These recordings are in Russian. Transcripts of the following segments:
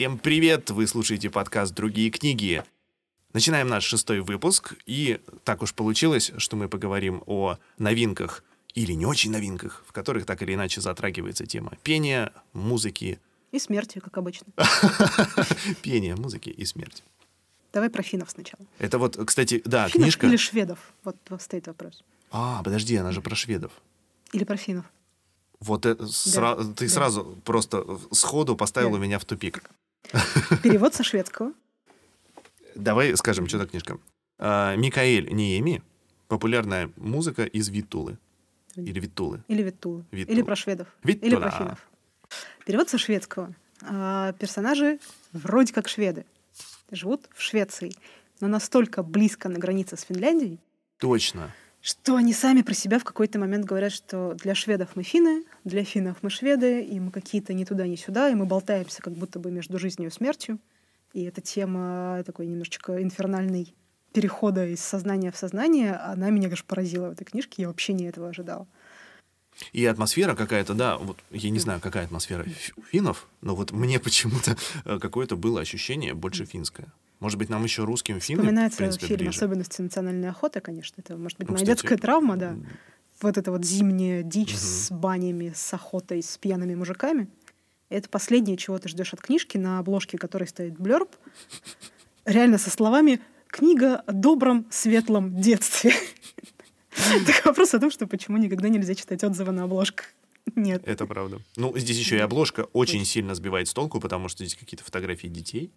Всем привет! Вы слушаете подкаст «Другие книги». Начинаем наш шестой выпуск, и так уж получилось, что мы поговорим о новинках или не очень новинках, в которых так или иначе затрагивается тема пения, музыки. И смерти, как обычно. Пения, музыки и смерти. Давай про финнов сначала. Это вот, кстати, да, Финнов книжка... или шведов? Вот стоит вопрос. А, подожди, она же про шведов. Или про финнов. Вот это сра- ты да. сразу просто сходу поставила Да. меня в тупик. Перевод со шведского. Давай скажем, что за книжка. А, Микаэль Ниеми. Популярная музыка из Витулы. Или Витулы. Или Виттулы. Виттулы. Или про шведов. Виттула. Или про финнов. Перевод со шведского. А, персонажи вроде как шведы. Живут в Швеции. Но настолько близко на границе с Финляндией, Точно. Что они сами про себя в какой-то момент говорят, что для шведов мы финны, для финнов мы шведы, и мы какие-то ни туда, ни сюда, и мы болтаемся как будто бы между жизнью и смертью. И эта тема такой немножечко инфернальной перехода из сознания в сознание, она меня, конечно, поразила в этой книжке. Я вообще не этого ожидала. И атмосфера какая-то, да, вот я не знаю, какая атмосфера у финнов, но вот мне почему-то э, какое-то было ощущение больше финское. Может быть, нам еще русским в Вспоминается принципе, фильм ближе. «Особенности национальной охоты», конечно. Это, может быть, Ну, моя кстати, детская травма, да. Вот эта вот зимняя дичь Мгм. с банями, с охотой, с пьяными мужиками. Это последнее, чего ты ждешь от книжки, на обложке которой стоит блерб. Реально со словами «Книга о добром, светлом детстве». Так вопрос о том, что почему никогда нельзя читать отзывы на обложках. Нет. Это правда. Ну, здесь еще и обложка очень сильно сбивает с толку, потому что здесь какие-то фотографии детей.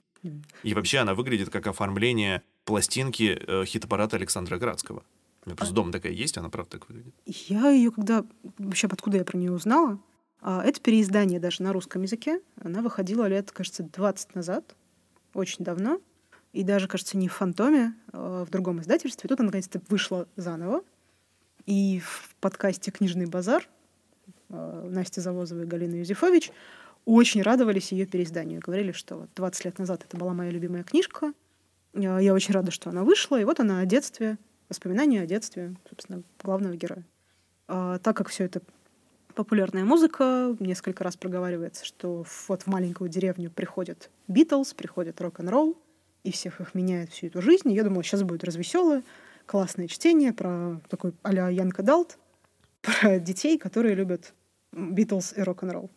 И вообще она выглядит как оформление пластинки э, хит-аппарата Александра Градского. У меня А просто дома такая есть, она правда так выглядит. Я ее когда... Вообще, откуда я про нее узнала? А, Это переиздание даже на русском языке. Она выходила лет, кажется, 20 назад. Очень давно. И даже, кажется, не в «Фантоме», а в другом издательстве. Тут она, наконец-то, вышла заново. И в подкасте «Книжный базар» а, Настя Завозова и Галина Юзефович очень радовались ее переизданию. Говорили, что вот 20 лет назад это была моя любимая книжка. А, Я очень рада, что она вышла. И вот она о детстве, воспоминания о детстве, собственно, главного героя. А, так как все это популярная музыка, несколько раз проговаривается, что вот в маленькую деревню приходят Битлз, приходит рок-н-ролл, и всех их меняет всю эту жизнь. И я думала, сейчас будет развеселое, классное чтение про такой а-ля Янка Далт, про детей, которые любят Битлз и рок-н-ролл.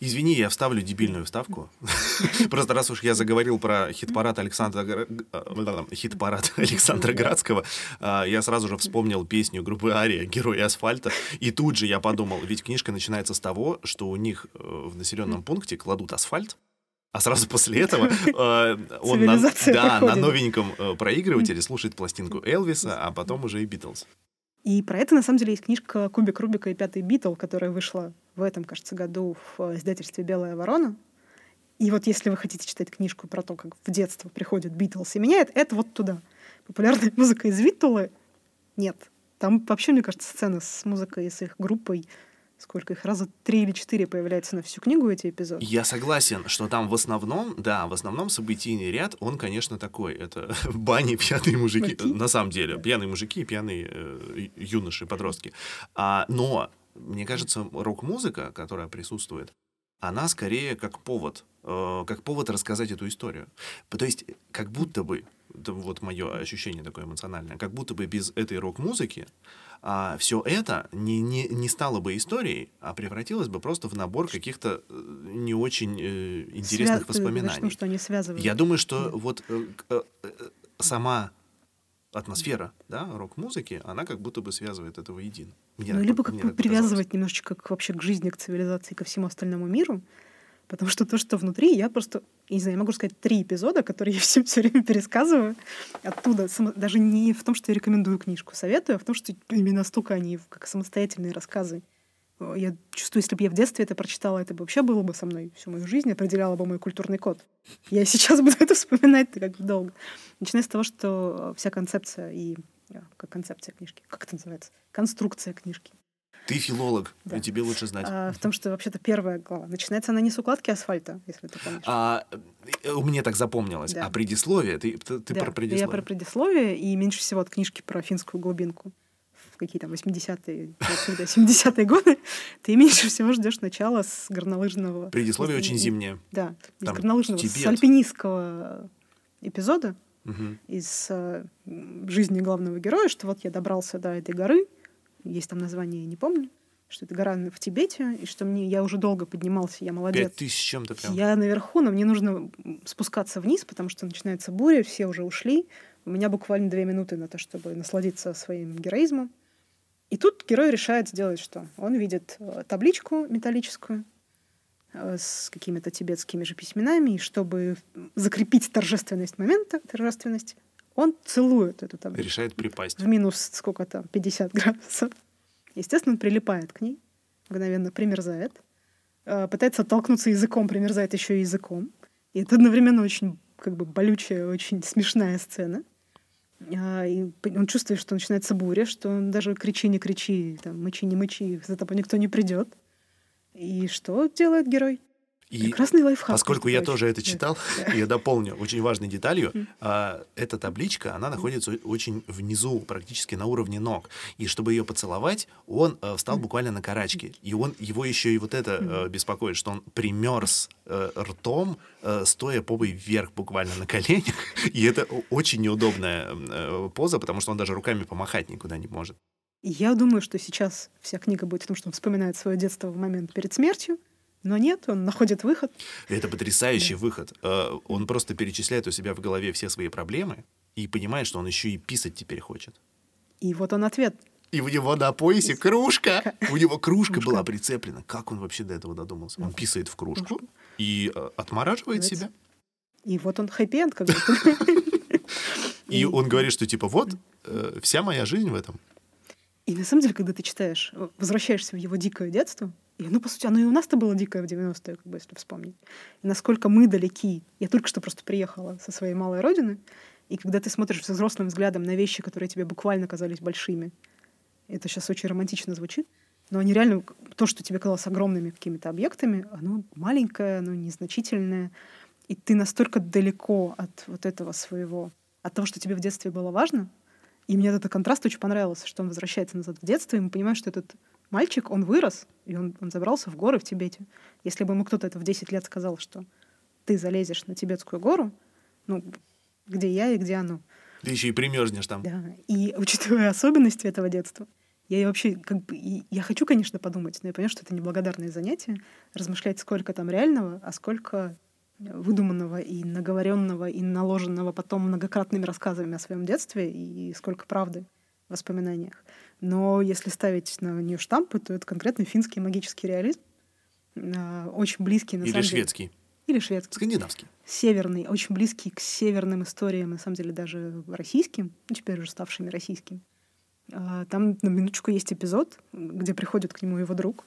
Извини, я вставлю дебильную вставку. Просто раз уж я заговорил про хит-парад Александра, Гра- э, хит-парад Александра Градского, а, я сразу же вспомнил песню группы Ария «Герои асфальта». И тут же я подумал, ведь книжка начинается с того, что у них э, в населенном пункте кладут асфальт, а сразу после этого э, он на, да, на новеньком э, проигрывателе слушает пластинку Элвиса, а потом уже и Битлз. И про это, на самом деле, есть книжка «Кубик Рубика и пятый Битл», которая вышла в этом, кажется, году в э, издательстве «Белая ворона». И вот если вы хотите читать книжку про то, как в детство приходит Битлз и меняет, это вот туда. Популярная музыка из Виттулы нет. Там вообще, мне кажется, сцена с музыкой, с их группой, сколько их, раза три или четыре появляется на всю книгу эти эпизоды. Я согласен, что там в основном, да, в основном событийный ряд, он, конечно, такой. Это бани, пьяные мужики. Мужики. На самом деле, пьяные мужики и пьяные э, юноши, подростки. А, но, мне кажется, рок-музыка, которая присутствует, она скорее как повод, э, как повод рассказать эту историю. То есть, как будто бы, это вот мое ощущение такое эмоциональное, как будто бы без этой рок-музыки все это не, не, не стало бы историей, а превратилось бы просто в набор каких-то э, не очень э, интересных Свя- ты говоришь, воспоминаний. ну, что они связывают. Я думаю, что Да. вот э, э, сама атмосфера да, рок-музыки, она как будто бы связывает это воедино. Мне Ну, так либо как бы привязывать немножечко к, вообще к жизни, к цивилизации, ко всему остальному миру. Потому что то, что внутри, я просто, не знаю, я могу сказать три эпизода, которые я всем все время пересказываю оттуда. Само- Даже не в том, что я рекомендую книжку, советую, а в том, что именно столько они как самостоятельные рассказы. О, Я чувствую, если бы я в детстве это прочитала, это бы вообще было бы со мной всю мою жизнь, определяло бы мой культурный код. Я сейчас буду это вспоминать как долго. Начиная с того, что вся концепция и э, как концепция книжки, как это называется? Конструкция книжки. Ты филолог, Да. и тебе лучше знать. А, в том, что вообще-то первая глава. Начинается она не с укладки асфальта, если ты помнишь. А, э, мне так запомнилось. Да. А предисловие, ты, ты, Да, про предисловие. Я про предисловие, и меньше всего от книжки про финскую глубинку. в какие там 80-е, 70-е годы, ты меньше всего ждешь начала с горнолыжного... Предисловие очень зимнее. Да, из Там горнолыжного, Тибет. с альпинистского эпизода Мгм. из э, жизни главного героя, что вот я добрался до этой горы, есть там название, я не помню, что это гора в Тибете, и что мне я уже долго поднимался, я молодец. Пять тысяч чем-то прям. Я наверху, но мне нужно спускаться вниз, потому что начинается буря, все уже ушли. У меня буквально две минуты на то, чтобы насладиться своим героизмом. И тут герой решает сделать что? Он видит э, табличку металлическую э, с какими-то тибетскими же письменами, и чтобы закрепить торжественность момента, торжественность, он целует эту табличку Решает припасть. в минус сколько там, 50 градусов. Естественно, он прилипает к ней, мгновенно примерзает, э, пытается оттолкнуться языком, примерзает еще и языком. И это одновременно очень как бы болючая, очень смешная сцена. А, И он чувствует, что начинается буря, что он даже кричи, не кричи, там, мычи, не мычи, за тобой никто не придет. И что делает герой? И Прекрасный лайфхак. поскольку я тоже это Да. читал, я дополню очень важной деталью. а, Эта табличка, она находится о- очень внизу, практически на уровне ног. И чтобы ее поцеловать, он э, встал буквально на карачки. И он его еще и вот это э, беспокоит, что он примерз э, ртом, стоя попой вверх буквально на коленях. И это о- очень неудобная поза, потому что он даже руками помахать никуда не может. Я думаю, что сейчас вся книга будет в том, что он вспоминает свое детство в момент перед смертью, но нет, он находит выход. Это потрясающий выход. Э, Он просто перечисляет у себя в голове все свои проблемы и понимает, что он еще и писать теперь хочет. И вот он ответ. И у него на поясе кружка. У него кружка Кружка. была прицеплена. Как он вообще до этого додумался? Он писает в кружку и э, отмораживает себя. И вот он хэппи-энд как будто. И он говорит, что типа вот, э, вся моя жизнь в этом. И на самом деле, когда ты читаешь, э, возвращаешься в его дикое детство, и оно, по сути, оно и у нас-то было дикое в 90-е, как бы, если вспомнить. И насколько мы далеки. Я только что просто приехала со своей малой родины, и когда ты смотришь взрослым взглядом на вещи, которые тебе буквально казались большими, это сейчас очень романтично звучит, но они реально, то, что тебе казалось огромными какими-то объектами, оно маленькое, оно незначительное, и ты настолько далеко от вот этого своего, от того, что тебе в детстве было важно, и мне этот контраст очень понравился, что он возвращается назад в детство, и мы понимаем, что этот мальчик, он вырос, и он, он забрался в горы в Тибете. Если бы ему кто-то это в 10 лет сказал, что ты залезешь на тибетскую гору, ну, где я и где оно. Ты еще и примерзнешь там. Да. И учитывая особенности этого детства, я вообще как бы я хочу, конечно, подумать, но я понимаю, что это неблагодарное занятие, размышлять, сколько там реального, а сколько выдуманного и наговоренного и наложенного потом многократными рассказами о своем детстве и сколько правды в воспоминаниях. Но если ставить на нее штампы, то это конкретно финский магический реализм, а, очень близкий на Или самом деле. шведский. Или шведский Скандинавский. северный, очень близкий к северным историям, на самом деле даже российским, ну, теперь уже ставшими российским. А, Там на минуточку есть эпизод, где приходит к нему его друг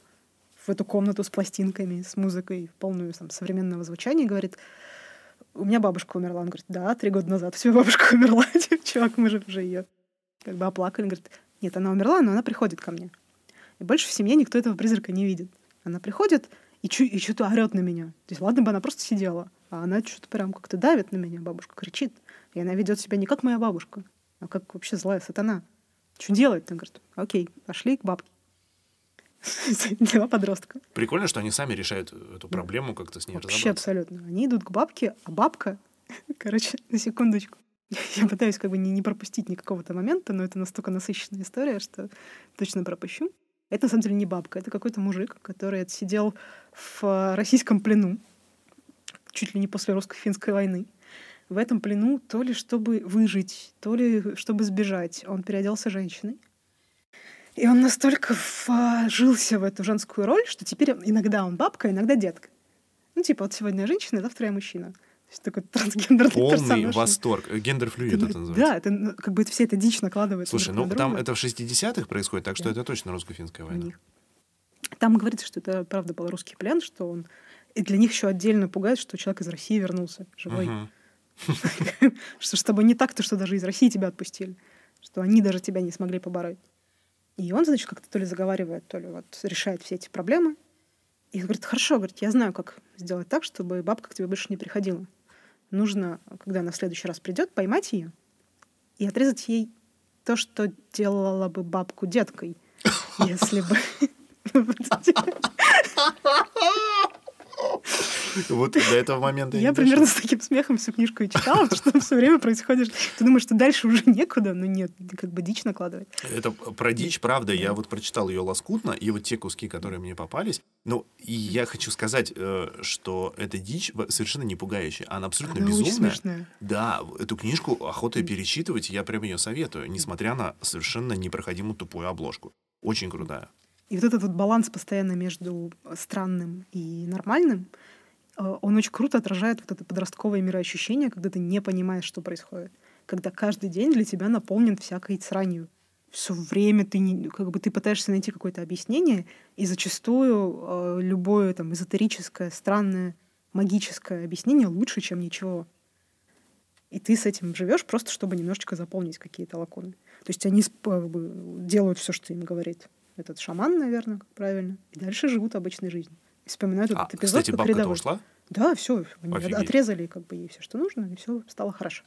в эту комнату с пластинками, с музыкой, полную там, современного звучания, и говорит, у меня бабушка умерла. Он говорит, да, три года назад все, бабушка умерла. Типа, Чувак, мы же уже ее как бы оплакали. Он говорит, нет, она умерла, но она приходит ко мне. И больше в семье никто этого призрака не видит. Она приходит и, чу- и что-то орет на меня. То есть, ладно бы она просто сидела, а она что-то прям как-то давит на меня, бабушка кричит. И она ведет себя не как моя бабушка, а как вообще злая сатана. Что делать? Она говорит, окей, пошли к бабке. Два подростка. Прикольно, что они сами решают эту проблему, как-то с ней Вообще разобраться. абсолютно. Они идут к бабке, а бабка, короче, на секундочку. Я пытаюсь как бы не, не пропустить никакого-то момента, но это настолько насыщенная история, что точно пропущу. Это на самом деле не бабка, это какой-то мужик, который отсидел в э, российском плену, чуть ли не после русско-финской войны. В этом плену то ли чтобы выжить, то ли чтобы сбежать, он переоделся женщиной. И он настолько вжился в эту женскую роль, что теперь иногда он бабка, иногда детка. Ну, типа, вот сегодня женщина, завтра я мужчина. То есть такой трансгендерный Полный персонаж. восторг. Э, Гендер-флюид это называется. Да, это ну, как бы это вся эта дичь накладывается Слушай, ну там это в 60-х происходит, так что Да. это точно русско-финская война. Там говорится, что это правда был русский плен, что он... И для них еще отдельно пугает, что человек из России вернулся живой. Что с тобой не так-то, что даже из России тебя отпустили. Что они даже тебя не смогли побороть. И он, значит, как-то то ли заговаривает, то ли вот решает все эти проблемы. И говорит, хорошо, говорит, я знаю, как сделать так, чтобы бабка к тебе больше не приходила. Нужно, когда она в следующий раз придет, поймать ее и отрезать ей то, что делала бы бабку деткой, если бы... Вот до этого момента я примерно с таким смехом всю книжку и читала, что там все время происходит. Ты думаешь, что дальше уже некуда, но нет, как бы дичь накладывать. Это про дичь, правда. Я вот прочитал ее лоскутно, и вот те куски, которые мне попались. Ну, и я хочу сказать, э, что эта дичь совершенно не пугающая. Она абсолютно Она безумная. Да, эту книжку охотой перечитывать, я прям ее советую, несмотря на совершенно непроходимую тупую обложку. Очень крутая. И вот этот вот баланс постоянно между странным и нормальным, он очень круто отражает вот это подростковое мироощущение, когда ты не понимаешь, что происходит. Когда каждый день для тебя наполнен всякой сранью. Все время ты, не, как бы, ты пытаешься найти какое-то объяснение, и зачастую э, любое там, эзотерическое, странное, магическое объяснение лучше, чем ничего. И ты с этим живешь просто, чтобы немножечко заполнить какие-то лакуны. То есть они сп- как бы, делают все, что им говорит этот шаман, наверное, правильно, и дальше живут обычной жизнью. И вспоминают А, этот эпизод кстати, как бабка-то рядовой. ушла? Да, все, они от- Офигеть. отрезали как бы ей все, что нужно, и все стало хорошо.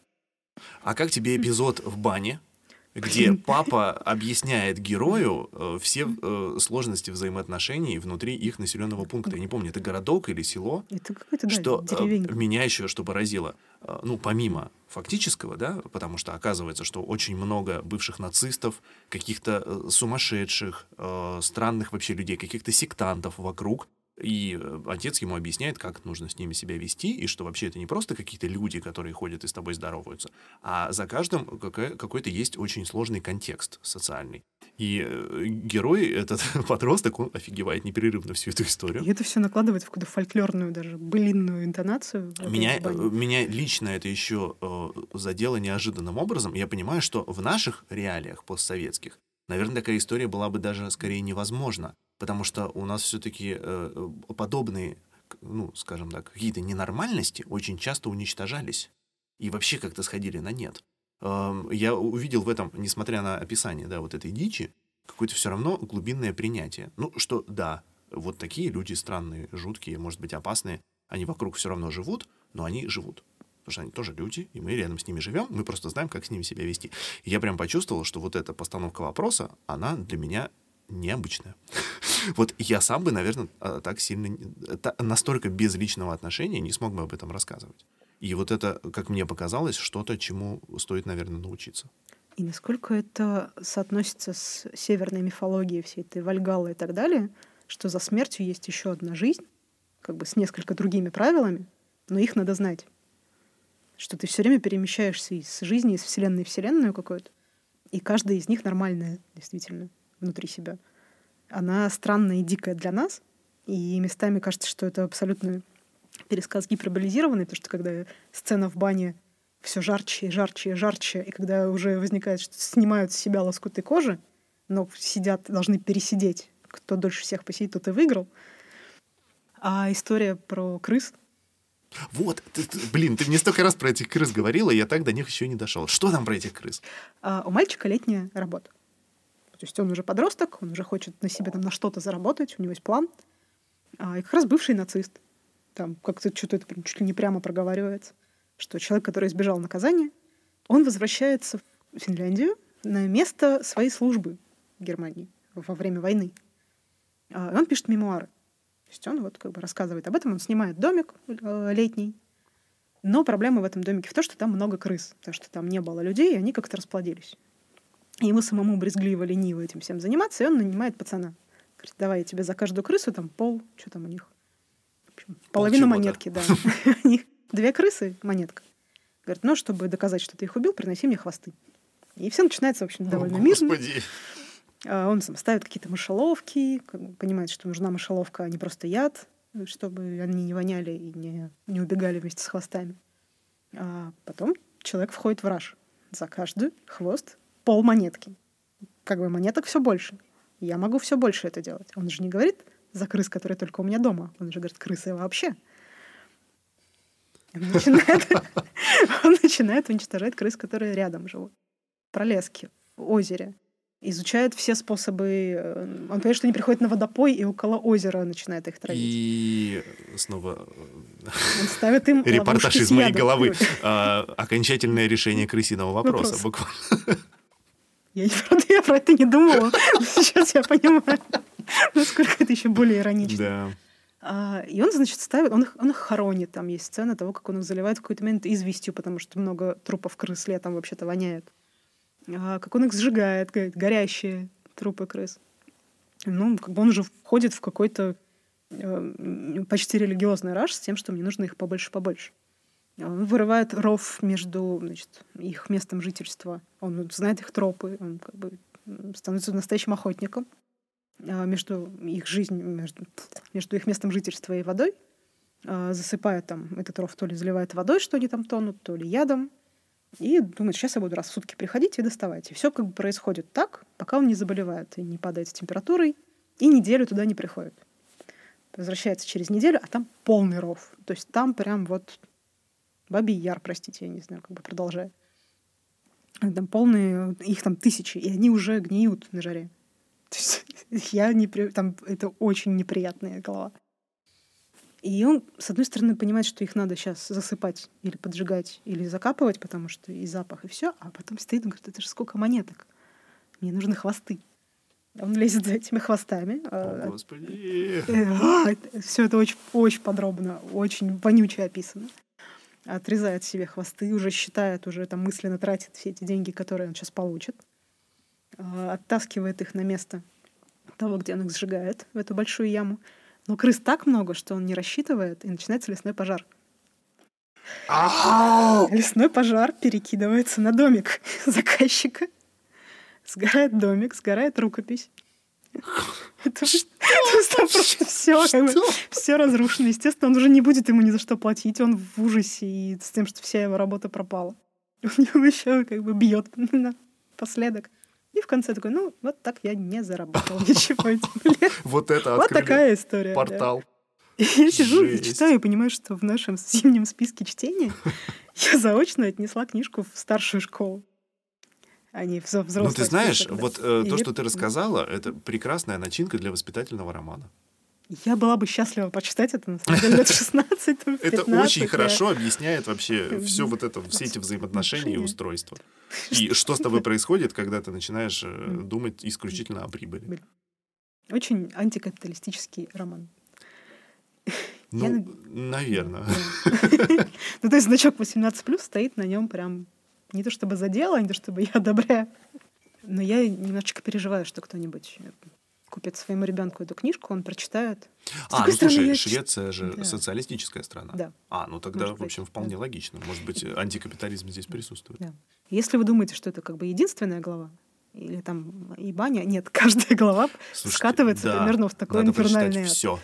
А как тебе эпизод в бане, где папа объясняет герою э, все э, сложности взаимоотношений внутри их населенного пункта? Я не помню, это городок или село? Это какой-то, да, что э, деревенька. меня еще что поразило, э, ну, помимо фактического, да, потому что оказывается, что очень много бывших нацистов, каких-то э, сумасшедших, э, странных вообще людей, каких-то сектантов вокруг, и э, отец ему объясняет, как нужно с ними себя вести, и что вообще это не просто какие-то люди, которые ходят и с тобой здороваются, а за каждым какой-то есть очень сложный контекст социальный. И э, герой, этот подросток, он офигевает непрерывно всю эту историю. И это все накладывает в какую-то фольклорную, даже былинную интонацию. Меня, э, меня лично это еще задело неожиданным образом. Я понимаю, что в наших реалиях постсоветских, наверное, такая история была бы даже скорее невозможна, потому что у нас все-таки подобные, к- ну, скажем так, какие-то ненормальности очень часто уничтожались и вообще как-то сходили на нет. Эм, Я увидел в этом, несмотря на описание, да, вот этой дичи, какое-то все равно глубинное принятие. Ну, что да, вот такие люди странные, жуткие, может быть, опасные, они вокруг все равно живут, но они живут. Потому что они тоже люди, и мы рядом с ними живем, мы просто знаем, как с ними себя вести. И я прям почувствовал, что вот эта постановка вопроса, она для меня необычная. Вот я сам бы, наверное, а, так сильно, настолько без личного отношения не смог бы об этом рассказывать. И вот это, как мне показалось, что-то, чему стоит, наверное, научиться. И насколько это соотносится с северной мифологией, всей этой Вальгаллы и так далее, что за смертью есть еще одна жизнь, как бы с несколько другими правилами, но их надо знать. Что ты все время перемещаешься из жизни, из вселенной в вселенную какую-то, и каждая из них нормальная, действительно, внутри себя. Она странная и дикая для нас, и местами кажется, что это абсолютно пересказ гиперболизированный, потому что когда сцена в бане все жарче и жарче и жарче, и когда уже возникает, что снимают с себя лоскуты кожи, но сидят, должны пересидеть. Кто дольше всех посидит, тот и выиграл. А история про крыс, Вот, ты- ты- блин, ты мне столько раз про этих крыс говорила, я так до них еще не дошел. Что там про этих крыс? а у мальчика летняя работа. То есть он уже подросток, он уже хочет на себе там на что-то заработать, у него есть план. А, и как раз бывший нацист. Там как-то что-то это чуть ли не прямо проговаривается, что человек, который избежал наказания, он возвращается в Финляндию на место своей службы в Германии во время войны. А, и он пишет мемуары. То есть он вот как бы рассказывает об этом, он снимает домик э, летний, но проблема в этом домике в том, что там много крыс, потому что там не было людей, и они как-то расплодились. И ему самому брезгливо, лениво этим всем заниматься, и он нанимает пацана. Говорит, давай я тебе за каждую крысу там пол, что там у них? В общем, половину чего-то. монетки, да. У них две крысы, монетка. Говорит, ну, чтобы доказать, что ты их убил, приноси мне хвосты. И все начинается, в общем, довольно мирно. Господи. А Он ставит какие-то мышеловки, понимает, что нужна мышеловка, а не просто яд, чтобы они не воняли и не, не убегали вместе с хвостами. А потом человек входит в раж. За каждый хвост пол монетки. Как бы монеток все больше. Я могу все больше это делать. Он же не говорит за крыс, которые только у меня дома. Он же говорит, крысы вообще. Он начинает, он начинает уничтожать крыс, которые рядом живут. Пролески в озере. Изучает все способы. э, Он понимает, что они приходят на водопой и около озера начинает их травить. И снова Он ставит им э, репортаж из моей головы. А, Окончательное решение крысиного вопроса, Вопрос. буквально. Я, правда, я про это не думала. Сейчас я понимаю, насколько это еще более иронично. Да. А, и он, значит, ставит, он их, он их хоронит. Там есть сцена того, как он их заливает в какой-то момент известью, потому что много трупов крыс летом вообще-то воняет. А, как он их сжигает, говорит, горящие трупы крыс. Ну, как бы он же входит в какой-то э, почти религиозный раж с тем, что мне нужно их побольше-побольше. Он вырывает ров между значит, их местом жительства. Он знает их тропы, он как бы становится настоящим охотником. А, между их жизнью, между, между их местом жительства и водой, а, засыпая там этот ров, то ли заливает водой, что они там тонут, то ли ядом, и думает, сейчас я буду раз в сутки приходить и доставать. И все как бы происходит так, пока он не заболевает и не падает с температурой, и неделю туда не приходит. Возвращается через неделю, а там полный ров. То есть там прям вот бабий яр, простите, я не знаю, как бы продолжает. Там полные, их там тысячи, и они уже гниют на жаре. То есть я не... Там это очень неприятная голова. И он, с одной стороны, понимает, что их надо сейчас засыпать или поджигать, или закапывать, потому что и запах, и все, а потом стоит и говорит, это же сколько монеток. Мне нужны хвосты. Он лезет за этими хвостами. О, господи. Все это очень, очень подробно, очень вонюче описано. Отрезает себе хвосты, уже считает, уже там мысленно тратит все эти деньги, которые он сейчас получит. А, оттаскивает их на место того, где он их сжигает, в эту большую яму. Но крыс так много, что он не рассчитывает, и начинается лесной пожар. Лесной пожар перекидывается на домик заказчика. Сгорает домик, сгорает рукопись. Это просто все, все разрушено. Естественно, он уже не будет ему ни за что платить. Он в ужасе и с тем, что вся его работа пропала. У него еще как бы бьет напоследок. И в конце такой, ну, вот так я не заработал ничего Вот это Вот такая история. Портал. Я сижу и читаю и понимаю, что в нашем зимнем списке чтения я заочно отнесла книжку в старшую школу. А не в взрослую. Ну, ты знаешь, вот э, то, что ты рассказала, это прекрасная начинка для воспитательного романа. Я была бы счастлива почитать это, на самом деле, лет 16 Это очень хорошо объясняет вообще все вот это, все эти взаимоотношения и устройства. И что с тобой происходит, когда ты начинаешь э, думать исключительно о прибыли. Очень антикапиталистический роман. Ну, наверное. Ну, то есть значок 18+, стоит на нем прям не то чтобы за дело, не то чтобы я одобряю. Но я немножечко переживаю, что кто-нибудь купит своему ребенку эту книжку, он прочитает. С а, ну слушай, я... Швеция же да. социалистическая страна. Да. А, ну тогда, Может в общем, быть, вполне да. логично. Может быть, антикапитализм здесь присутствует. Да. Если вы думаете, что это как бы единственная глава, или там и баня, нет, каждая глава Слушайте, скатывается да, примерно в такой инфернальный все.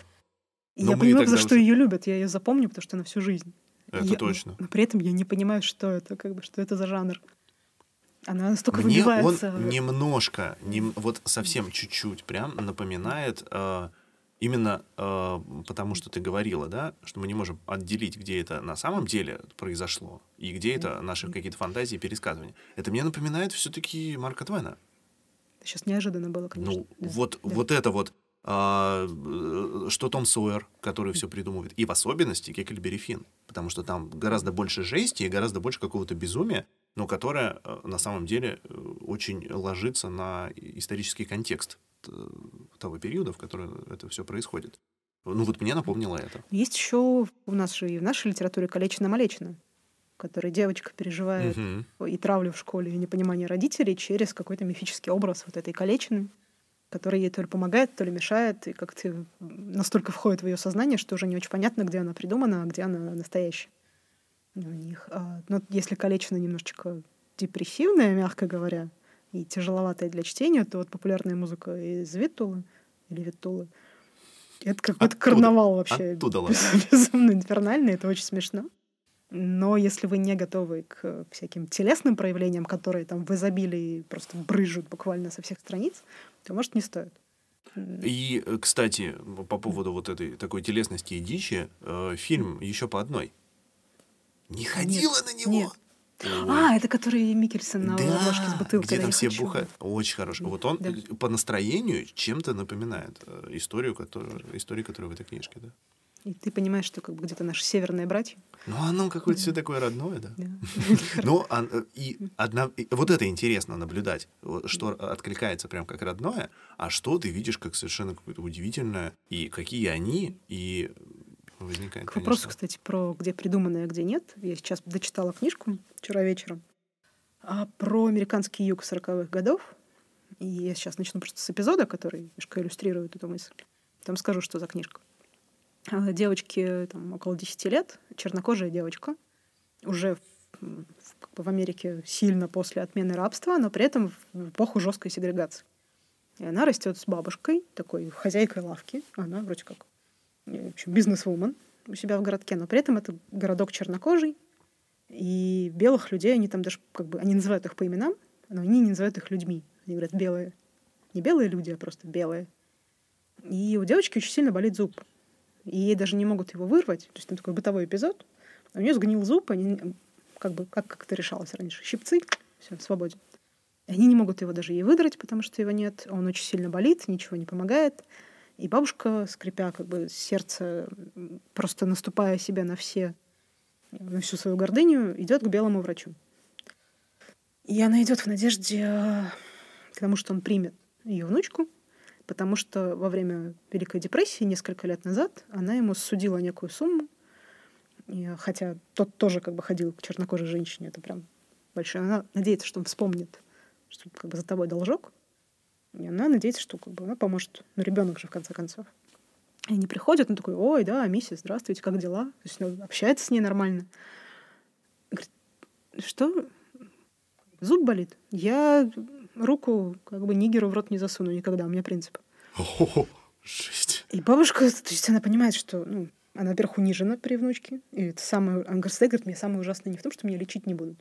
И я понимаю, за что уже... ее любят, я ее запомню, потому что на всю жизнь. Это я, точно. Но при этом я не понимаю, что это, как бы, что это за жанр. Она настолько Мне выбивается. он немножко, не, вот совсем чуть-чуть прям напоминает э, именно э, потому, что ты говорила, да, что мы не можем отделить, где это на самом деле произошло и где это наши какие-то фантазии, пересказывания. Это мне напоминает все-таки Марка Твена. Сейчас неожиданно было, конечно. Ну, да. вот, да. вот это вот а, э, что Том Сойер, который все придумывает, и в особенности Кекельбери Финн, потому что там гораздо больше жести и гораздо больше какого-то безумия, но которое э, на самом деле э, очень ложится на исторический контекст того периода, в который это все происходит. Ну вот мне напомнило это. Есть еще у нас же и в нашей литературе Калечина-Малечина, которой девочка переживает угу. и травлю в школе, и непонимание родителей через какой-то мифический образ вот этой Калечины, который ей то ли помогает, то ли мешает, и как-то настолько входит в ее сознание, что уже не очень понятно, где она придумана, а где она настоящая у них. А, но если Калечина немножечко депрессивная, мягко говоря, и тяжеловатая для чтения, то вот популярная музыка из Виттулы или Виттулы, это какой-то карнавал вообще. Оттуда безумно инфернальный, это очень смешно. Но если вы не готовы к всяким телесным проявлениям, которые там в изобилии просто брыжут буквально со всех страниц, то, может, не стоит. И, кстати, по поводу вот этой такой телесности и дичи, э, фильм еще по одной. Не ходила нет, на него. Нет. А, это который Микельсон на да, ложке с бутылкой. где там все бухают. Очень хороший. Вот он да. по настроению чем-то напоминает э, историю, которую, историю, которая в этой книжке. Да? И ты понимаешь, что как бы где-то наши северные братья. Ну, оно какое-то все такое родное, да. Ну, а, и одна, вот это интересно наблюдать, что откликается прям как родное, а что ты видишь как совершенно какое-то удивительное, и какие они, и возникает, К вопросу, конечно. кстати, про где придуманное, а где нет. Я сейчас дочитала книжку вчера вечером а про американский юг 40-х годов. И я сейчас начну просто с эпизода, который немножко иллюстрирует эту мысль. Там скажу, что за книжка. А, девочке там, около 10 лет, чернокожая девочка, уже в, как бы в Америке сильно после отмены рабства, но при этом в эпоху жесткой сегрегации. И она растет с бабушкой, такой хозяйкой лавки. Она вроде как в общем, бизнес-вумен у себя в городке, но при этом это городок чернокожий, и белых людей, они там даже, как бы, они называют их по именам, но они не называют их людьми. Они говорят белые. Не белые люди, а просто белые. И у девочки очень сильно болит зуб. И ей даже не могут его вырвать. То есть там такой бытовой эпизод. У нее сгнил зуб, они как бы как, как это решалось раньше. Щипцы, все, свободен. Они не могут его даже ей выдрать, потому что его нет. Он очень сильно болит, ничего не помогает. И бабушка, скрипя как бы сердце, просто наступая себе на все, на всю свою гордыню, идет к белому врачу. И она идет в надежде к тому, что он примет ее внучку, потому что во время Великой депрессии несколько лет назад она ему судила некую сумму, и, хотя тот тоже как бы ходил к чернокожей женщине, это прям большая. Она надеется, что он вспомнит, что как бы за тобой должок, и она надеется, что как бы она поможет. Ну, ребенок же, в конце концов. И они приходят, он такой, ой, да, миссис, здравствуйте, как дела? То есть ну, общается с ней нормально. Говорит, что? Зуб болит? Я руку как бы нигеру в рот не засуну никогда, у меня принцип. О, жесть. И бабушка, то есть она понимает, что, ну, она, во-первых, унижена при внучке. И это самое... Она говорит, мне самое ужасное не в том, что меня лечить не будут,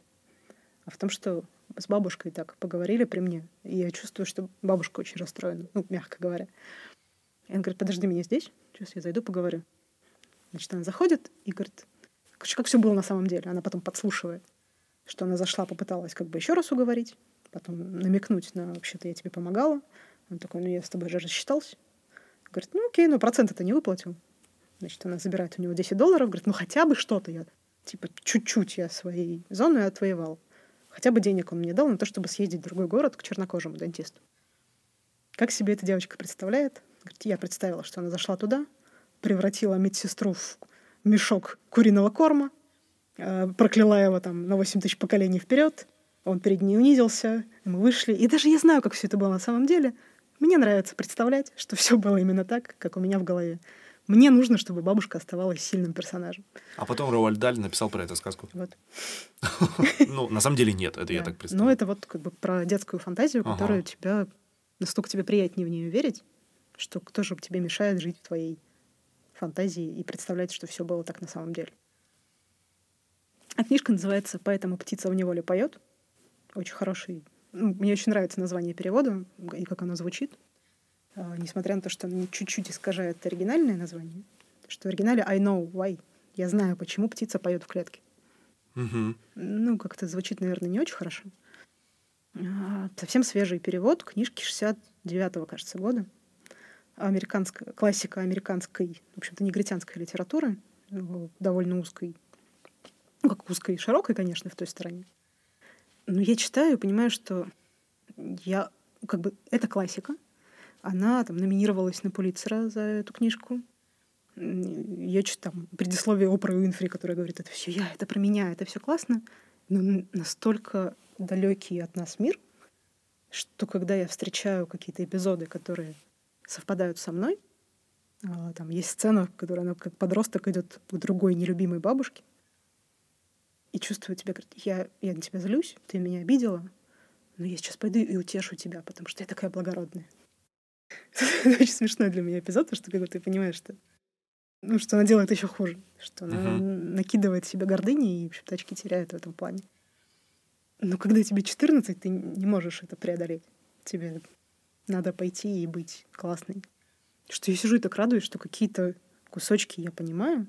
а в том, что с бабушкой так поговорили при мне. И я чувствую, что бабушка очень расстроена, ну, мягко говоря. И она говорит, подожди меня здесь, сейчас я зайду, поговорю. Значит, она заходит и говорит, как все было на самом деле. Она потом подслушивает, что она зашла, попыталась как бы еще раз уговорить, потом намекнуть на вообще-то я тебе помогала. Он такой, ну я с тобой же рассчитался. Говорит, ну окей, но процент это не выплатил. Значит, она забирает у него 10 долларов, говорит, ну хотя бы что-то я, типа, чуть-чуть я своей зоной отвоевал. Хотя бы денег он мне дал на то, чтобы съездить в другой город к чернокожему дантисту. Как себе эта девочка представляет? Говорит, я представила, что она зашла туда, превратила медсестру в мешок куриного корма, э, прокляла его там на 8 тысяч поколений вперед, он перед ней унизился, мы вышли. И даже я знаю, как все это было на самом деле. Мне нравится представлять, что все было именно так, как у меня в голове. Мне нужно, чтобы бабушка оставалась сильным персонажем. А потом Роальд Даль написал про эту сказку. Вот. Ну, на самом деле нет, это я так представляю. Ну, это вот как бы про детскую фантазию, которая тебя... Настолько тебе приятнее в нее верить, что кто же тебе мешает жить в твоей фантазии и представлять, что все было так на самом деле. А книжка называется «Поэтому птица в неволе поет». Очень хороший. Ну, мне очень нравится название перевода и как оно звучит. А, несмотря на то, что оно чуть-чуть искажает оригинальное название, что в оригинале I know why. Я знаю, почему птица поет в клетке. Угу. Ну, как-то звучит, наверное, не очень хорошо. А, совсем свежий перевод книжки 69-го, кажется, года. Американская, классика американской, в общем-то, негритянской литературы, довольно узкой, ну, как узкой и широкой, конечно, в той стороне. Но я читаю и понимаю, что я, как бы, это классика — она там номинировалась на Пулитцера за эту книжку. Я читаю там предисловие Опры Уинфри, которая говорит, это все я, это про меня, это все классно. Но настолько далекий от нас мир, что когда я встречаю какие-то эпизоды, которые совпадают со мной, а, там есть сцена, в которой она как подросток идет к другой нелюбимой бабушке и чувствует тебя, говорит, я, я на тебя злюсь, ты меня обидела, но я сейчас пойду и утешу тебя, потому что я такая благородная. Это очень смешной для меня эпизод, потому что когда ты понимаешь, что ну, что она делает еще хуже, что она uh-huh. накидывает себе гордыни и, в общем-то, очки теряет в этом плане. Но когда тебе 14, ты не можешь это преодолеть. Тебе надо пойти и быть классной. Что я сижу и так радуюсь, что какие-то кусочки я понимаю,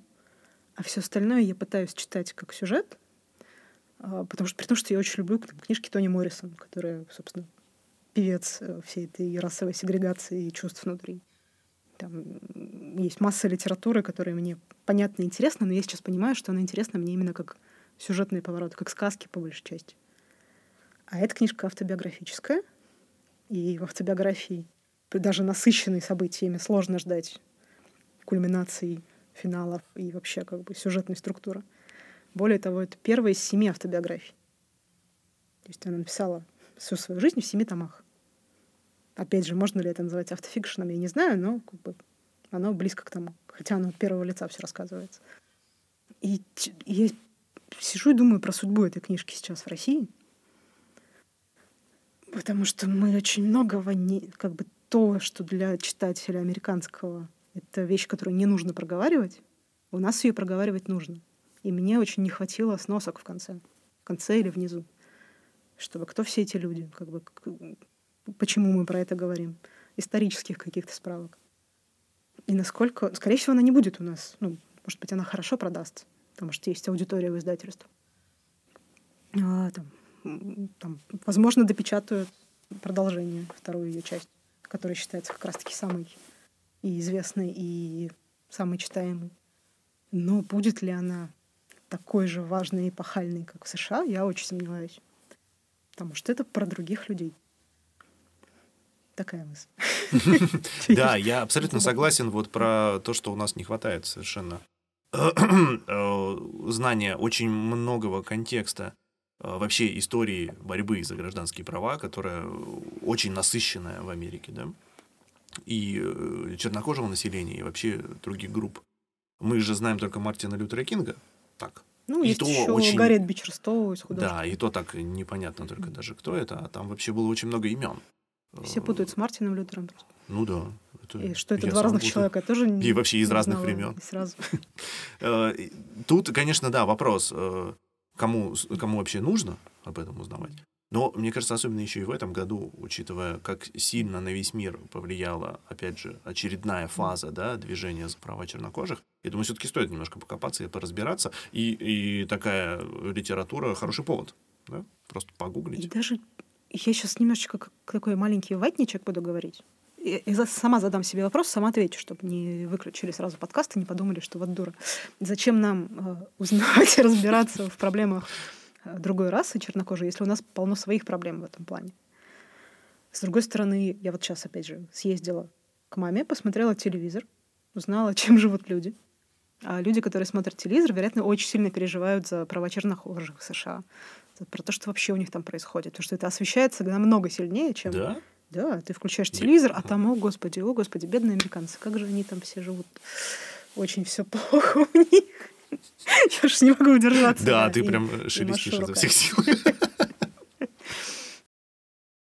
а все остальное я пытаюсь читать как сюжет, а, потому что при том, что я очень люблю там, книжки Тони Моррисон, которая, собственно, певец всей этой расовой сегрегации чувств внутри. Там есть масса литературы, которая мне понятна и интересна, но я сейчас понимаю, что она интересна мне именно как сюжетный поворот, как сказки по большей части. А эта книжка автобиографическая, и в автобиографии, даже насыщенной событиями, сложно ждать кульминаций, финалов и вообще как бы сюжетной структуры. Более того, это первая из семи автобиографий. То есть она написала всю свою жизнь в семи томах. Опять же, можно ли это называть автофикшеном, я не знаю, но как бы оно близко к тому. Хотя оно от первого лица все рассказывается. И я сижу и думаю про судьбу этой книжки сейчас в России. Потому что мы очень многого не... Как бы то, что для читателя американского это вещь, которую не нужно проговаривать, у нас ее проговаривать нужно. И мне очень не хватило сносок в конце. В конце или внизу. Чтобы кто все эти люди, как бы, почему мы про это говорим. Исторических каких-то справок. И насколько... Скорее всего, она не будет у нас. Ну, может быть, она хорошо продаст, потому что есть аудитория в издательстве. А, там, там, возможно, допечатают продолжение, вторую ее часть, которая считается как раз-таки самой и известной, и самой читаемой. Но будет ли она такой же важной и эпохальной, как в США, я очень сомневаюсь. Потому что это про других людей. Такая мысль. Да, я абсолютно согласен вот про то, что у нас не хватает совершенно э, знания очень многого контекста э, вообще истории борьбы за гражданские права, которая очень насыщенная в Америке, да, и э, чернокожего населения, и вообще других групп. Мы же знаем только Мартина Лютера Кинга, так. Ну, и есть то еще очень... Гарриет Бичерстоу из художников. Да, и то так непонятно только даже, кто это, а там вообще было очень много имен. Все путают с Мартином Лютером просто. Ну да. Это и что это два разных путаю. человека, тоже не И вообще из разных времен. Сразу. Э, тут, конечно, да, вопрос, э, кому, кому вообще нужно об этом узнавать. Но, мне кажется, особенно еще и в этом году, учитывая, как сильно на весь мир повлияла, опять же, очередная фаза да, движения за права чернокожих, я думаю, все-таки стоит немножко покопаться и поразбираться. И, и такая литература хороший повод. Да? Просто погуглить. И даже я сейчас немножечко как такой маленький ватничек буду говорить. Я сама задам себе вопрос, сама отвечу, чтобы не выключили сразу подкаст и не подумали, что вот дура. Зачем нам э, узнавать и разбираться в проблемах Э, другой расы чернокожей, если у нас полно своих проблем в этом плане. С другой стороны, я вот сейчас, опять же, съездила к маме, посмотрела телевизор, узнала, чем живут люди. А люди, которые смотрят телевизор, вероятно, очень сильно переживают за права чернокожих в США. Про то, что вообще у них там происходит. Потому что это освещается намного сильнее, чем... Да? Да, ты включаешь телевизор, а там, о господи, о господи, бедные американцы, как же они там все живут. Очень все плохо у них. Я уж не могу удержаться. Да, ты прям шелестишь изо всех сил.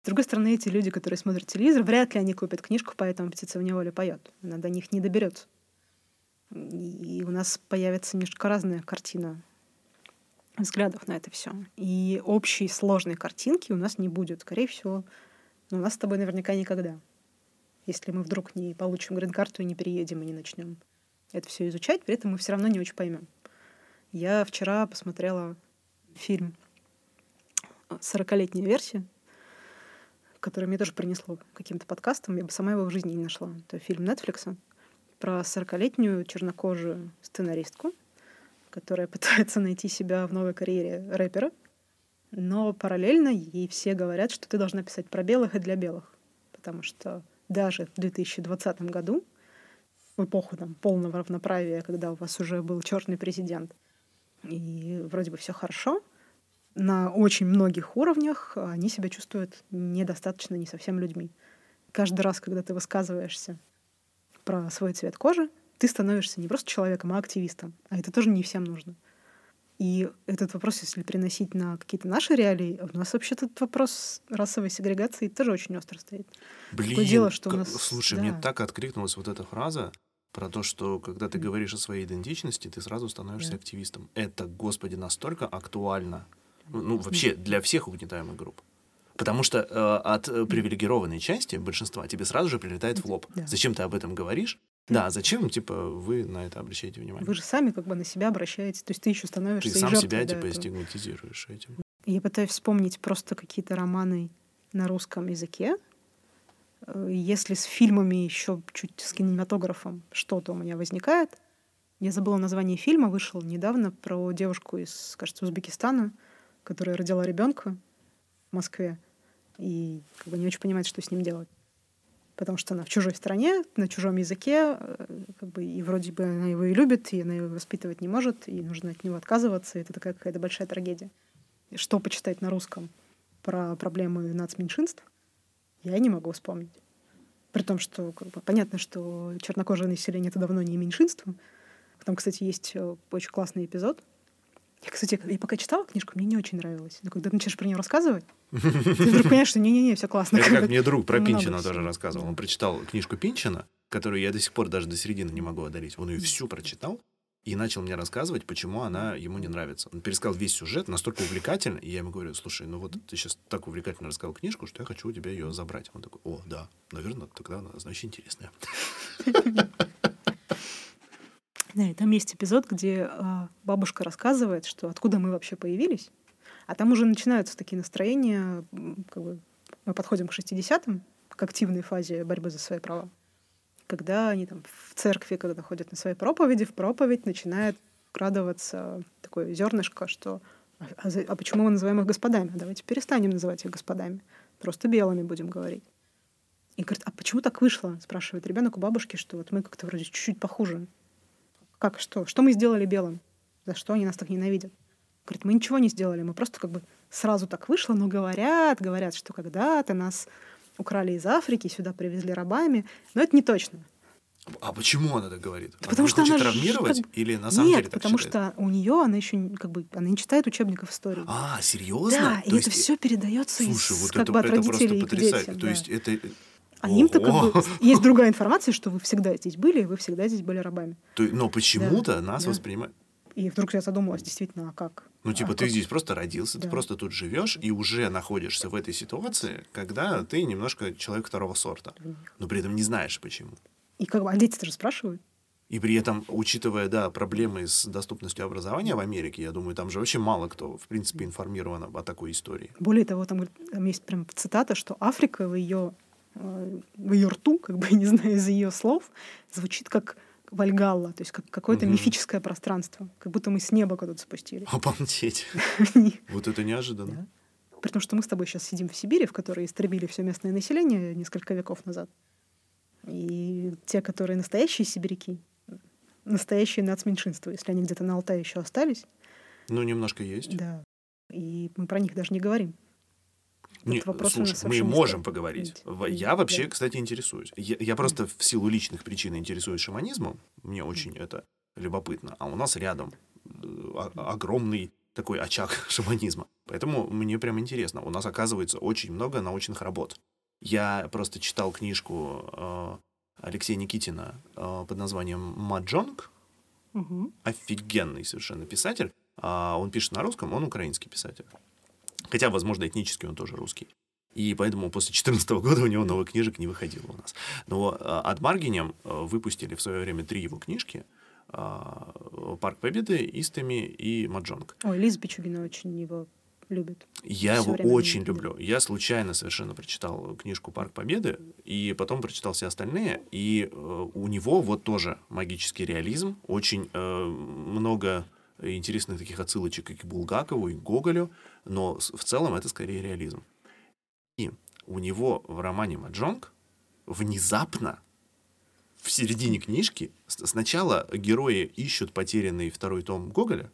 С другой стороны, эти люди, которые смотрят телевизор, вряд ли они купят книжку, поэтому птица в неволе поет. Она до них не доберется. И у нас появится немножко разная картина взглядов на это все. И общей сложной картинки у нас не будет. Скорее всего, но у нас с тобой наверняка никогда. Если мы вдруг не получим грин-карту и не переедем и не начнем это все изучать, при этом мы все равно не очень поймем. Я вчера посмотрела фильм «40-летняя версия», который мне тоже принесло каким-то подкастом. Я бы сама его в жизни не нашла. Это фильм Netflix про 40-летнюю чернокожую сценаристку, которая пытается найти себя в новой карьере рэпера, но параллельно ей все говорят, что ты должна писать про белых и для белых, потому что даже в 2020 году в эпоху там, полного равноправия, когда у вас уже был черный президент, и вроде бы все хорошо, на очень многих уровнях они себя чувствуют недостаточно, не совсем людьми. Каждый раз, когда ты высказываешься про свой цвет кожи, ты становишься не просто человеком, а активистом. А это тоже не всем нужно. И этот вопрос, если переносить на какие-то наши реалии, у нас вообще этот вопрос расовой сегрегации тоже очень остро стоит. Блин, Такое дело, что у нас... слушай, да. мне так откликнулась вот эта фраза про то, что когда ты говоришь о своей идентичности, ты сразу становишься да. активистом. Это, господи, настолько актуально. Ну, вообще, для всех угнетаемых групп. Потому что э, от привилегированной части большинства тебе сразу же прилетает в лоб. Да. Зачем ты об этом говоришь? Да, зачем, типа, вы на это обращаете внимание? Вы же сами как бы на себя обращаете, то есть ты еще становишься Ты сам себя, типа, этого. стигматизируешь этим. Я пытаюсь вспомнить просто какие-то романы на русском языке, Э, Если с фильмами еще чуть с кинематографом что-то у меня возникает, я забыла название фильма, вышел недавно про девушку из, кажется, Узбекистана, которая родила ребенка в Москве и как бы не очень понимает, что с ним делать. Потому что она в чужой стране, на чужом языке, э, как бы, и вроде бы она его и любит, и она его воспитывать не может, и нужно от него отказываться, и это такая какая-то большая трагедия. Что почитать на русском про проблемы нацменьшинств, я не могу вспомнить. При том, что как бы, понятно, что чернокожее население это давно не меньшинство. Там, кстати, есть э, очень классный эпизод. Я, кстати, я пока читала книжку, мне не очень нравилось. Но когда ты начинаешь про нее рассказывать, ты вдруг понимаешь, что не-не-не, все классно. Это как мне друг про Пинчина тоже рассказывал. Он прочитал книжку Пинчина, которую я до сих пор даже до середины не могу одарить. Он ее всю прочитал и начал мне рассказывать, почему она ему не нравится. Он пересказал весь сюжет настолько увлекательно, и я ему говорю, слушай, ну вот ты сейчас так увлекательно рассказал книжку, что я хочу у тебя ее забрать. Он такой, о, да, наверное, тогда она, значит, интересная. Да, и там есть эпизод, где а, бабушка рассказывает, что откуда мы вообще появились. А там уже начинаются такие настроения, как бы мы подходим к 60-м, к активной фазе борьбы за свои права. Когда они там в церкви, когда ходят на свои проповеди, в проповедь начинает крадываться такое зернышко, что а, а за- а почему мы называем их господами? Давайте перестанем называть их господами. Просто белыми будем говорить. И говорит, а почему так вышло? Спрашивает ребенок у бабушки, что вот мы как-то вроде чуть-чуть похуже. Как что? Что мы сделали белым? За что они нас так ненавидят? Говорит, мы ничего не сделали, мы просто как бы сразу так вышло, но говорят, говорят, что когда-то нас украли из Африки, сюда привезли рабами, но это не точно. А почему она так говорит? Да потому она что хочет она травмировать как или на самом Нет, деле так потому считает? что у нее она еще как бы она не читает учебников истории. А, серьезно? да, То и есть- это все передается Слушай, из, вот как это, бы от это просто родителей к потрясающе. детям. То да. есть это... А им-то как Ого. бы есть другая информация, что вы всегда здесь были, и вы всегда здесь были рабами. То- Но почему-то Да, нас да. воспринимают... И вдруг я задумалась, действительно, а как? Ну, типа, А ты как? здесь просто родился, ты Да. просто тут живешь и уже находишься в этой ситуации, когда ты немножко человек второго сорта, но при этом не знаешь почему. И как бы, а дети тоже спрашивают. И при этом, учитывая, да, проблемы с доступностью образования в Америке, я думаю, там же вообще мало кто, в принципе, информирован о такой истории. Более того, там, там есть прям цитата, что Африка в ее, в ее рту, как бы, не знаю, из ее слов, звучит как Вальгалла, то есть как какое-то Мгм. мифическое пространство, как будто мы с неба куда-то спустились. Обалдеть. Вот это неожиданно. При том, что мы с тобой сейчас сидим в Сибири, в которой истребили все местное население несколько веков назад. И те, которые настоящие сибиряки, настоящие нацменьшинства, если они где-то на Алтае еще остались, Ну, немножко есть. да. И мы про них даже не говорим. Не, слушай, мы можем поговорить. Я вообще, да. кстати, интересуюсь. Я, я просто в силу личных причин интересуюсь шаманизмом. Мне очень это любопытно. А у нас рядом э, огромный такой очаг шаманизма. Поэтому мне прям интересно. У нас, оказывается, очень много научных работ. Я просто читал книжку э, Алексея Никитина э, под названием «Маджонг», Мгм. офигенный совершенно писатель. А он пишет на русском, он украинский писатель. Хотя, возможно, этнически он тоже русский. И поэтому после 2014 года у него новых книжек не выходило у нас. Но э, Ad Marginem э, выпустили в свое время три его книжки. э, «Парк Победы», «Истеми» и «Маджонг». Ой, Лиза Пичугина очень его любит. Я Всё его очень люблю. Я случайно совершенно прочитал книжку «Парк Победы», и потом прочитал все остальные. И э, у него вот тоже магический реализм, очень э, много интересных таких отсылочек и к Булгакову, и к Гоголю, но в целом это скорее реализм. И у него в романе «Маджонг» внезапно в середине книжки сначала герои ищут потерянный второй том Гоголя,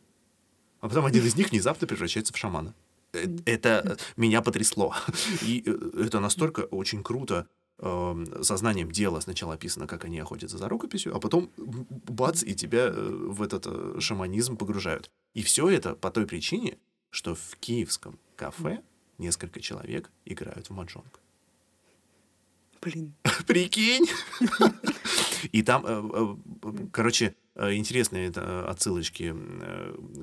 а потом один из них внезапно превращается в шамана. Э, Это меня потрясло. И э, это настолько очень круто эм, сознанием дела сначала описано, как они охотятся за рукописью, а потом бац, и тебя э, в этот шаманизм погружают. И все это по той причине, что в киевском кафе несколько человек играют в маджонг. Блин. Прикинь! И там, э, э, короче, э, интересные это, отсылочки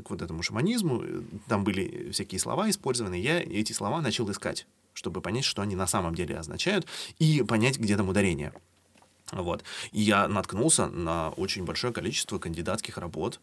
к вот этому шаманизму. Там были всякие слова использованы. Я эти слова начал искать, чтобы понять, что они на самом деле означают, и понять, где там ударение. Вот. И я наткнулся на очень большое количество кандидатских работ,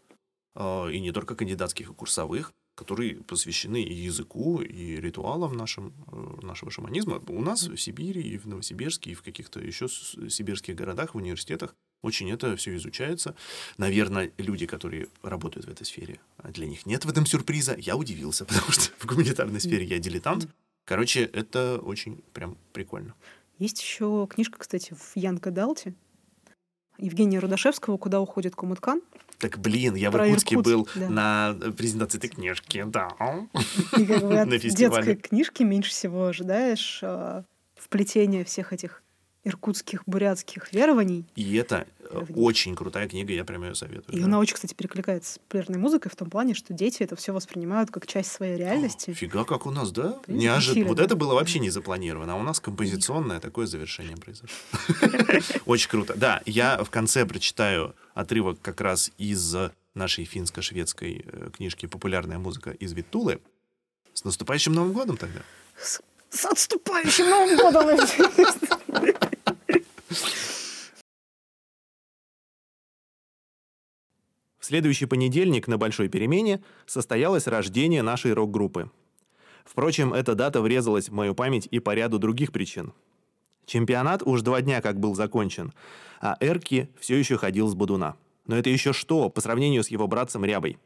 и не только кандидатских, и курсовых, которые посвящены и языку, и ритуалам нашим, э, нашего шаманизма. У нас в Сибири, и в Новосибирске, и в каких-то еще сибирских городах, в университетах очень это все изучается. Наверное, люди, которые работают в этой сфере, для них нет в этом сюрприза. Я удивился, потому что в гуманитарной сфере я дилетант. Короче, это очень прям прикольно. Есть еще книжка, кстати, в Янка Далте Евгения Рудашевского «Куда уходит Кумуткан». Так, блин, я Про в Иркутске Иркутск, был да. на презентации этой книжки, да. И как бы от детской книжки меньше всего ожидаешь э, вплетения всех этих иркутских, бурятских верований. И это верований. очень крутая книга, я прям ее советую. И да. она очень, кстати, перекликается с популярной музыкой в том плане, что дети это все воспринимают как часть своей реальности. О, фига, как у нас, да? Неожиданно. Вот да? это было вообще не запланировано, а у нас композиционное такое завершение произошло. Очень круто. Да, я в конце прочитаю отрывок как раз из нашей финско-шведской э, книжки «Популярная музыка из Виттулы». С наступающим Новым годом тогда! С, с отступающим Новым годом! В следующий понедельник на большой перемене состоялось рождение нашей рок-группы. Впрочем, эта дата врезалась в мою память и по ряду других причин. Чемпионат уж два дня как был закончен, а Эрки все еще ходил с Будуна. Но это еще что по сравнению с его братцем Рябой,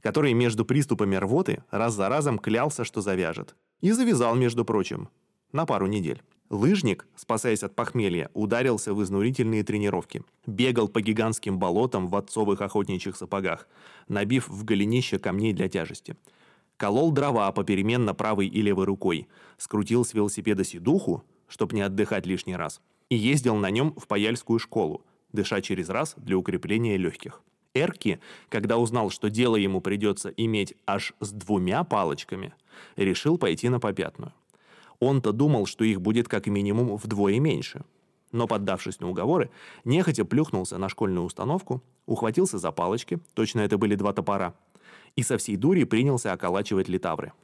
который между приступами рвоты раз за разом клялся, что завяжет. И завязал, между прочим, на пару недель. Лыжник, спасаясь от похмелья, ударился в изнурительные тренировки. Бегал по гигантским болотам в отцовых охотничьих сапогах, набив в голенище камней для тяжести. Колол дрова попеременно правой и левой рукой, скрутил с велосипеда сидуху, чтобы не отдыхать лишний раз, и ездил на нем в паяльскую школу, дыша через раз для укрепления легких. Эрки, когда узнал, что дело ему придется иметь аж с двумя палочками, решил пойти на попятную. Он-то думал, что их будет как минимум вдвое меньше. Но, поддавшись на уговоры, нехотя плюхнулся на школьную установку, ухватился за палочки, точно это были два топора, и со всей дури принялся околачивать литавры.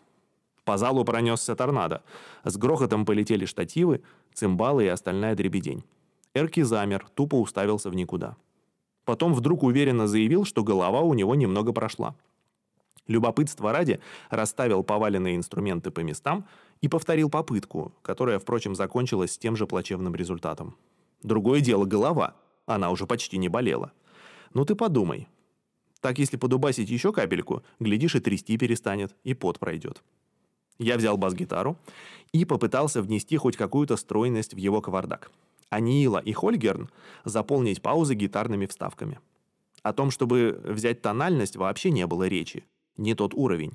По залу пронесся торнадо. С грохотом полетели штативы, цимбалы и остальная дребедень. Эрки замер, тупо уставился в никуда. Потом вдруг уверенно заявил, что голова у него немного прошла. Любопытство ради расставил поваленные инструменты по местам и повторил попытку, которая, впрочем, закончилась тем же плачевным результатом. Другое дело голова. Она уже почти не болела. Ну ты подумай. Так если подубасить еще капельку, глядишь и трясти перестанет, и пот пройдет. Я взял бас-гитару и попытался внести хоть какую-то стройность в его кавардак. А Нила и Хольгерн заполнить паузы гитарными вставками. О том, чтобы взять тональность, вообще не было речи не тот уровень.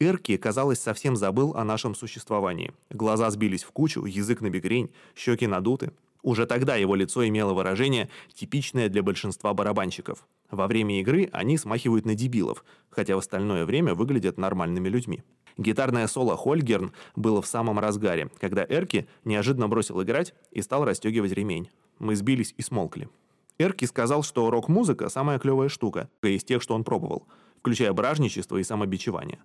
Эрки, казалось, совсем забыл о нашем существовании. Глаза сбились в кучу, язык на бекрень, щеки надуты. Уже тогда его лицо имело выражение, типичное для большинства барабанщиков. Во время игры они смахивают на дебилов, хотя в остальное время выглядят нормальными людьми. Гитарное соло Хольгерн было в самом разгаре, когда Эрки неожиданно бросил играть и стал расстегивать ремень. Мы сбились и смолкли. Эрки сказал, что рок-музыка – самая клевая штука из тех, что он пробовал – включая бражничество и самобичевание.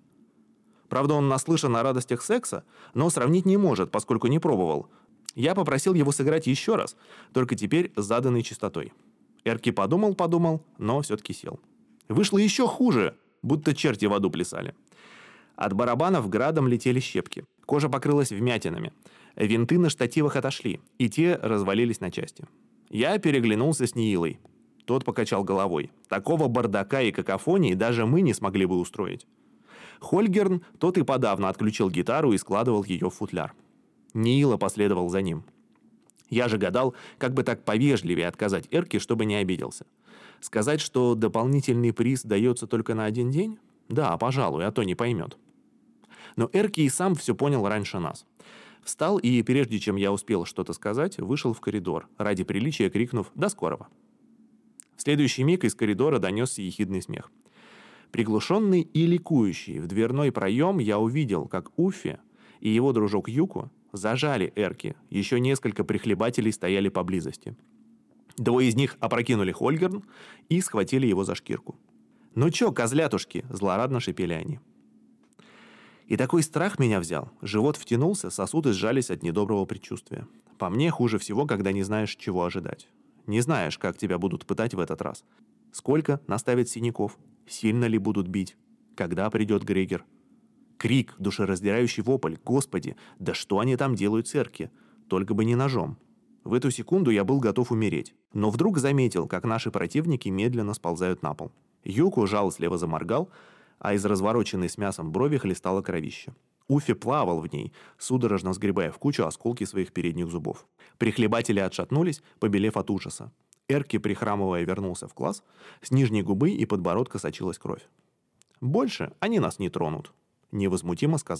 Правда, он наслышан о радостях секса, но сравнить не может, поскольку не пробовал. Я попросил его сыграть еще раз, только теперь с заданной частотой. Эрки подумал-подумал, но все-таки сел. Вышло еще хуже, будто черти в аду плясали. От барабанов градом летели щепки. Кожа покрылась вмятинами. Винты на штативах отошли, и те развалились на части. Я переглянулся с Ниилой. Тот покачал головой. Такого бардака и какофонии даже мы не смогли бы устроить. Хольгерн тот и подавно отключил гитару и складывал ее в футляр. Нила последовал за ним. Я же гадал, как бы так повежливее отказать Эрке, чтобы не обиделся. Сказать, что дополнительный приз дается только на один день? Да, пожалуй, а то не поймет. Но Эрки и сам все понял раньше нас. Встал и, прежде чем я успел что-то сказать, вышел в коридор, ради приличия крикнув «До скорого!». В следующий миг из коридора донесся ехидный смех. Приглушенный и ликующий в дверной проем я увидел, как Уфи и его дружок Юку зажали Эрки, еще несколько прихлебателей стояли поблизости. Двое из них опрокинули Хольгерн и схватили его за шкирку. «Ну чё, козлятушки!» – злорадно шипели они. И такой страх меня взял. Живот втянулся, сосуды сжались от недоброго предчувствия. По мне хуже всего, когда не знаешь, чего ожидать. Не знаешь, как тебя будут пытать в этот раз. Сколько наставят синяков? Сильно ли будут бить? Когда придет Грегер? Крик, душераздирающий вопль. Господи, да что они там делают церкви? Только бы не ножом. В эту секунду я был готов умереть. Но вдруг заметил, как наши противники медленно сползают на пол. Юку жалостливо заморгал, а из развороченной с мясом брови хлестало кровище. Уфи плавал в ней, судорожно сгребая в кучу осколки своих передних зубов. Прихлебатели отшатнулись, побелев от ужаса. Эрки, прихрамывая, вернулся в класс. С нижней губы и подбородка сочилась кровь. «Больше они нас не тронут», — невозмутимо сказал